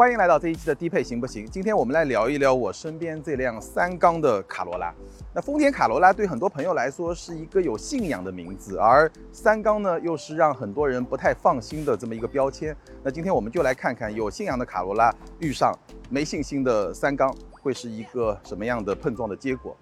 欢迎来到这一期的低配行不行？今天我们来聊一聊我身边这辆三缸的卡罗拉。那丰田卡罗拉对很多朋友来说是一个有信仰的名字，而三缸呢又是让很多人不太放心的这么一个标签。那今天我们就来看看有信仰的卡罗拉遇上没信心的三缸会是一个什么样的碰撞的结果。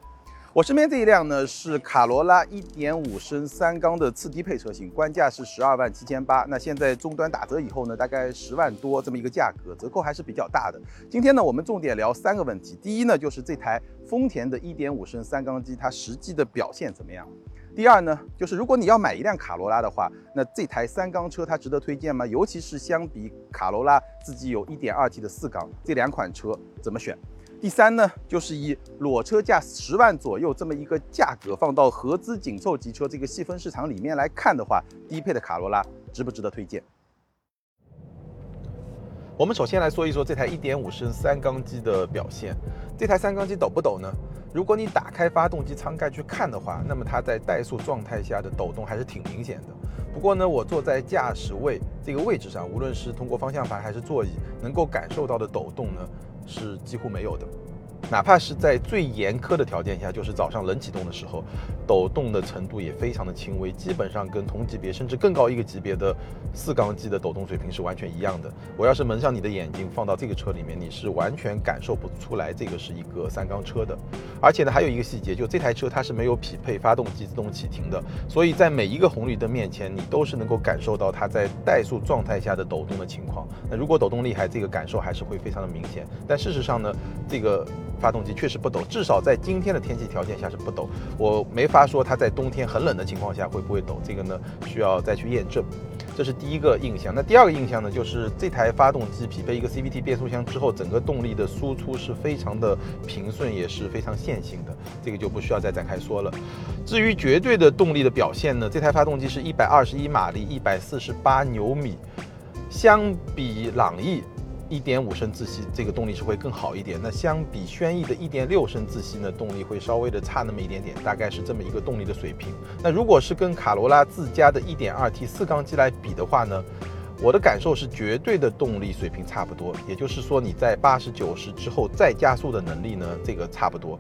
我身边这一辆呢是卡罗拉1.5升三缸的次低配车型，官价是十二万七千八。那现在终端打折以后呢，大概十万多这么一个价格，折扣还是比较大的。今天呢，我们重点聊三个问题。第一呢，就是这台丰田的1.5升三缸机它实际的表现怎么样？第二呢，就是如果你要买一辆卡罗拉的话，那这台三缸车它值得推荐吗？尤其是相比卡罗拉自己有 1.2T 的四缸，这两款车怎么选？第三呢，就是以裸车价十万左右这么一个价格放到合资紧凑级车这个细分市场里面来看的话，低配的卡罗拉值不值得推荐？我们首先来说一说这台1.5升三缸机的表现。这台三缸机抖不抖呢？如果你打开发动机舱盖去看的话，那么它在怠速状态下的抖动还是挺明显的。不过呢，我坐在驾驶位这个位置上，无论是通过方向盘还是座椅，能够感受到的抖动呢？是几乎没有的。哪怕是在最严苛的条件下，就是早上冷启动的时候，抖动的程度也非常的轻微，基本上跟同级别甚至更高一个级别的四缸机的抖动水平是完全一样的。我要是蒙上你的眼睛放到这个车里面，你是完全感受不出来这个是一个三缸车的。而且呢，还有一个细节，就这台车它是没有匹配发动机自动启停的，所以在每一个红绿灯面前，你都是能够感受到它在怠速状态下的抖动的情况。那如果抖动厉害，这个感受还是会非常的明显。但事实上呢，这个。发动机确实不抖，至少在今天的天气条件下是不抖。我没法说它在冬天很冷的情况下会不会抖，这个呢需要再去验证。这是第一个印象。那第二个印象呢，就是这台发动机匹配一个 CVT 变速箱之后，整个动力的输出是非常的平顺，也是非常线性的。这个就不需要再展开说了。至于绝对的动力的表现呢，这台发动机是一百二十一马力，一百四十八牛米，相比朗逸。一点五升自吸这个动力是会更好一点，那相比轩逸的一点六升自吸呢，动力会稍微的差那么一点点，大概是这么一个动力的水平。那如果是跟卡罗拉自家的一点二 T 四缸机来比的话呢，我的感受是绝对的动力水平差不多，也就是说你在八十九十之后再加速的能力呢，这个差不多，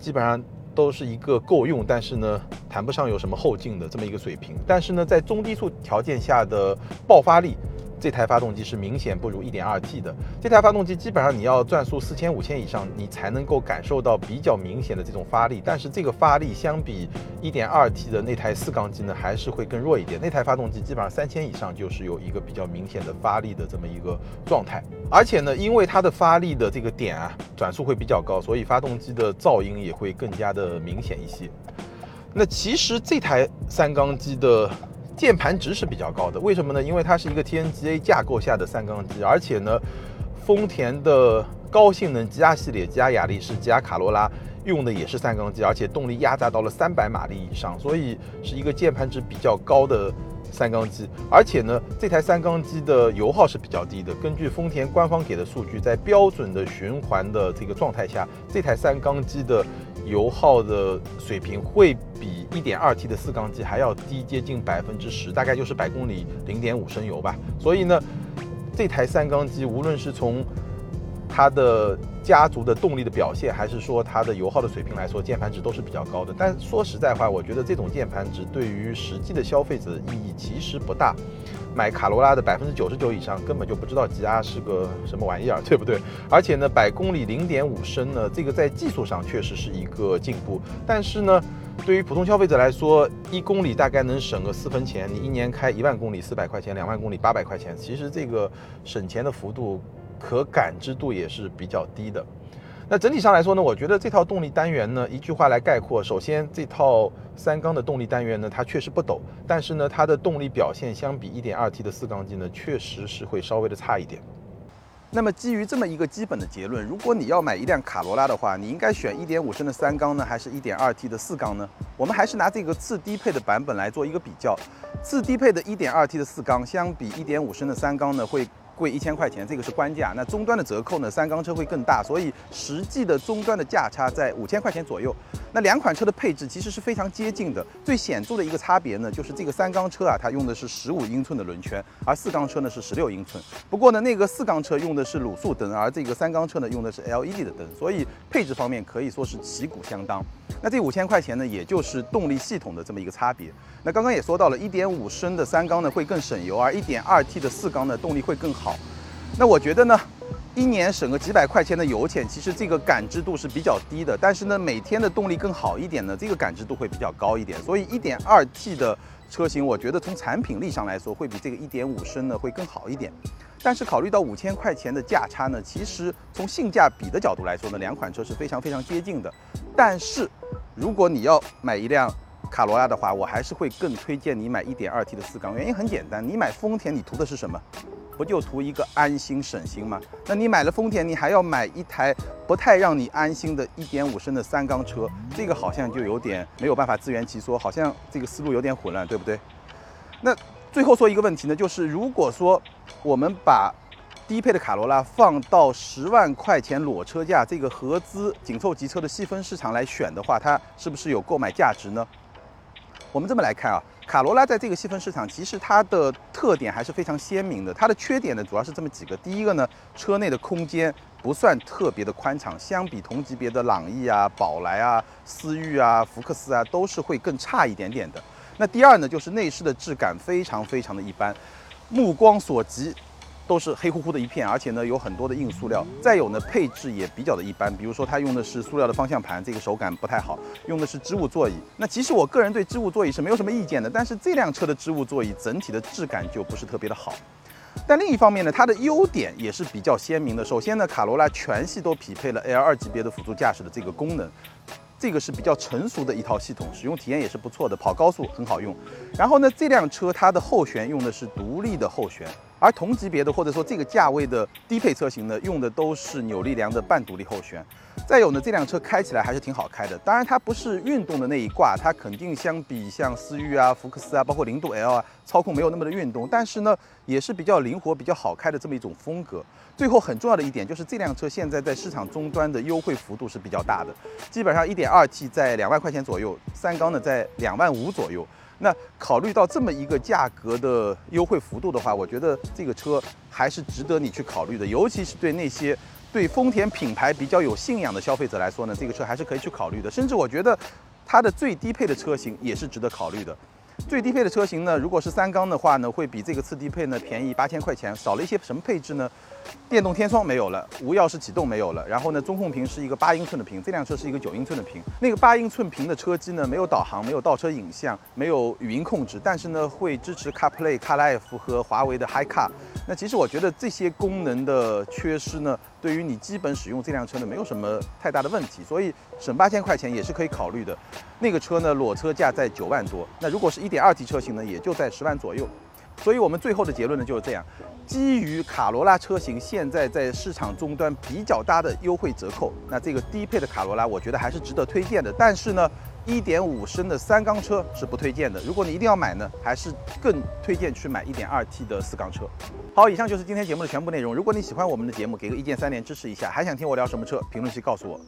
基本上都是一个够用，但是呢谈不上有什么后劲的这么一个水平。但是呢，在中低速条件下的爆发力。这台发动机是明显不如 1.2T 的。这台发动机基本上你要转速四千五千以上，你才能够感受到比较明显的这种发力。但是这个发力相比 1.2T 的那台四缸机呢，还是会更弱一点。那台发动机基本上三千以上就是有一个比较明显的发力的这么一个状态。而且呢，因为它的发力的这个点啊，转速会比较高，所以发动机的噪音也会更加的明显一些。那其实这台三缸机的。键盘值是比较高的，为什么呢？因为它是一个 TNGA 架构下的三缸机，而且呢，丰田的高性能 GR 系列、GR 雅力士、GR 卡罗拉用的也是三缸机，而且动力压榨到了三百马力以上，所以是一个键盘值比较高的三缸机。而且呢，这台三缸机的油耗是比较低的。根据丰田官方给的数据，在标准的循环的这个状态下，这台三缸机的油耗的水平会比。一点二 T 的四缸机还要低接近百分之十，大概就是百公里零点五升油吧。所以呢，这台三缸机无论是从它的家族的动力的表现，还是说它的油耗的水平来说，键盘值都是比较高的。但说实在话，我觉得这种键盘值对于实际的消费者意义其实不大。买卡罗拉的百分之九十九以上根本就不知道 GR 是个什么玩意儿，对不对？而且呢，百公里零点五升呢，这个在技术上确实是一个进步，但是呢。对于普通消费者来说，一公里大概能省个四分钱。你一年开一万公里，四百块钱；两万公里，八百块钱。其实这个省钱的幅度可感知度也是比较低的。那整体上来说呢，我觉得这套动力单元呢，一句话来概括：首先，这套三缸的动力单元呢，它确实不抖，但是呢，它的动力表现相比一点二 T 的四缸机呢，确实是会稍微的差一点。那么基于这么一个基本的结论，如果你要买一辆卡罗拉的话，你应该选1.5升的三缸呢，还是一点二 T 的四缸呢？我们还是拿这个次低配的版本来做一个比较。次低配的一点二 T 的四缸相比1.5升的三缸呢，会贵一千块钱，这个是官价。那终端的折扣呢，三缸车会更大，所以实际的终端的价差在五千块钱左右。那两款车的配置其实是非常接近的，最显著的一个差别呢，就是这个三缸车啊，它用的是十五英寸的轮圈，而四缸车呢是十六英寸。不过呢，那个四缸车用的是卤素灯，而这个三缸车呢用的是 LED 的灯，所以配置方面可以说是旗鼓相当。那这五千块钱呢，也就是动力系统的这么一个差别。那刚刚也说到了，一点五升的三缸呢会更省油，而一点二 T 的四缸呢动力会更好。那我觉得呢？一年省个几百块钱的油钱，其实这个感知度是比较低的。但是呢，每天的动力更好一点呢，这个感知度会比较高一点。所以一点二 T 的车型，我觉得从产品力上来说，会比这个一点五升呢会更好一点。但是考虑到五千块钱的价差呢，其实从性价比的角度来说呢，两款车是非常非常接近的。但是如果你要买一辆卡罗拉的话，我还是会更推荐你买一点二 T 的四缸。原因很简单，你买丰田，你图的是什么？不就图一个安心省心吗？那你买了丰田，你还要买一台不太让你安心的1.5升的三缸车，这个好像就有点没有办法自圆其说，好像这个思路有点混乱，对不对？那最后说一个问题呢，就是如果说我们把低配的卡罗拉放到十万块钱裸车价这个合资紧凑级车的细分市场来选的话，它是不是有购买价值呢？我们这么来看啊。卡罗拉在这个细分市场，其实它的特点还是非常鲜明的。它的缺点呢，主要是这么几个。第一个呢，车内的空间不算特别的宽敞，相比同级别的朗逸啊、宝来啊、思域啊、福克斯啊，都是会更差一点点的。那第二呢，就是内饰的质感非常非常的一般，目光所及。都是黑乎乎的一片，而且呢有很多的硬塑料。再有呢配置也比较的一般，比如说它用的是塑料的方向盘，这个手感不太好；用的是织物座椅。那其实我个人对织物座椅是没有什么意见的，但是这辆车的织物座椅整体的质感就不是特别的好。但另一方面呢，它的优点也是比较鲜明的。首先呢，卡罗拉全系都匹配了 L 二级别的辅助驾驶的这个功能。这个是比较成熟的一套系统，使用体验也是不错的，跑高速很好用。然后呢，这辆车它的后悬用的是独立的后悬，而同级别的或者说这个价位的低配车型呢，用的都是扭力梁的半独立后悬。再有呢，这辆车开起来还是挺好开的。当然，它不是运动的那一挂，它肯定相比像思域啊、福克斯啊，包括零度 L 啊，操控没有那么的运动。但是呢，也是比较灵活、比较好开的这么一种风格。最后很重要的一点就是，这辆车现在在市场终端的优惠幅度是比较大的，基本上 1.2T 在两万块钱左右，三缸呢在两万五左右。那考虑到这么一个价格的优惠幅度的话，我觉得这个车还是值得你去考虑的，尤其是对那些。对丰田品牌比较有信仰的消费者来说呢，这个车还是可以去考虑的。甚至我觉得，它的最低配的车型也是值得考虑的。最低配的车型呢，如果是三缸的话呢，会比这个次低配呢便宜八千块钱，少了一些什么配置呢？电动天窗没有了，无钥匙启动没有了，然后呢，中控屏是一个八英寸的屏，这辆车是一个九英寸的屏。那个八英寸屏的车机呢，没有导航，没有倒车影像，没有语音控制，但是呢，会支持 CarPlay、CarLife 和华为的 HiCar。那其实我觉得这些功能的缺失呢，对于你基本使用这辆车呢，没有什么太大的问题，所以省八千块钱也是可以考虑的。那个车呢，裸车价在九万多，那如果是一点二 T 车型呢，也就在十万左右。所以我们最后的结论呢就是这样：基于卡罗拉车型现在在市场终端比较大的优惠折扣，那这个低配的卡罗拉我觉得还是值得推荐的。但是呢，一点五升的三缸车是不推荐的。如果你一定要买呢，还是更推荐去买一点二 T 的四缸车。好，以上就是今天节目的全部内容。如果你喜欢我们的节目，给个一键三连支持一下。还想听我聊什么车？评论区告诉我。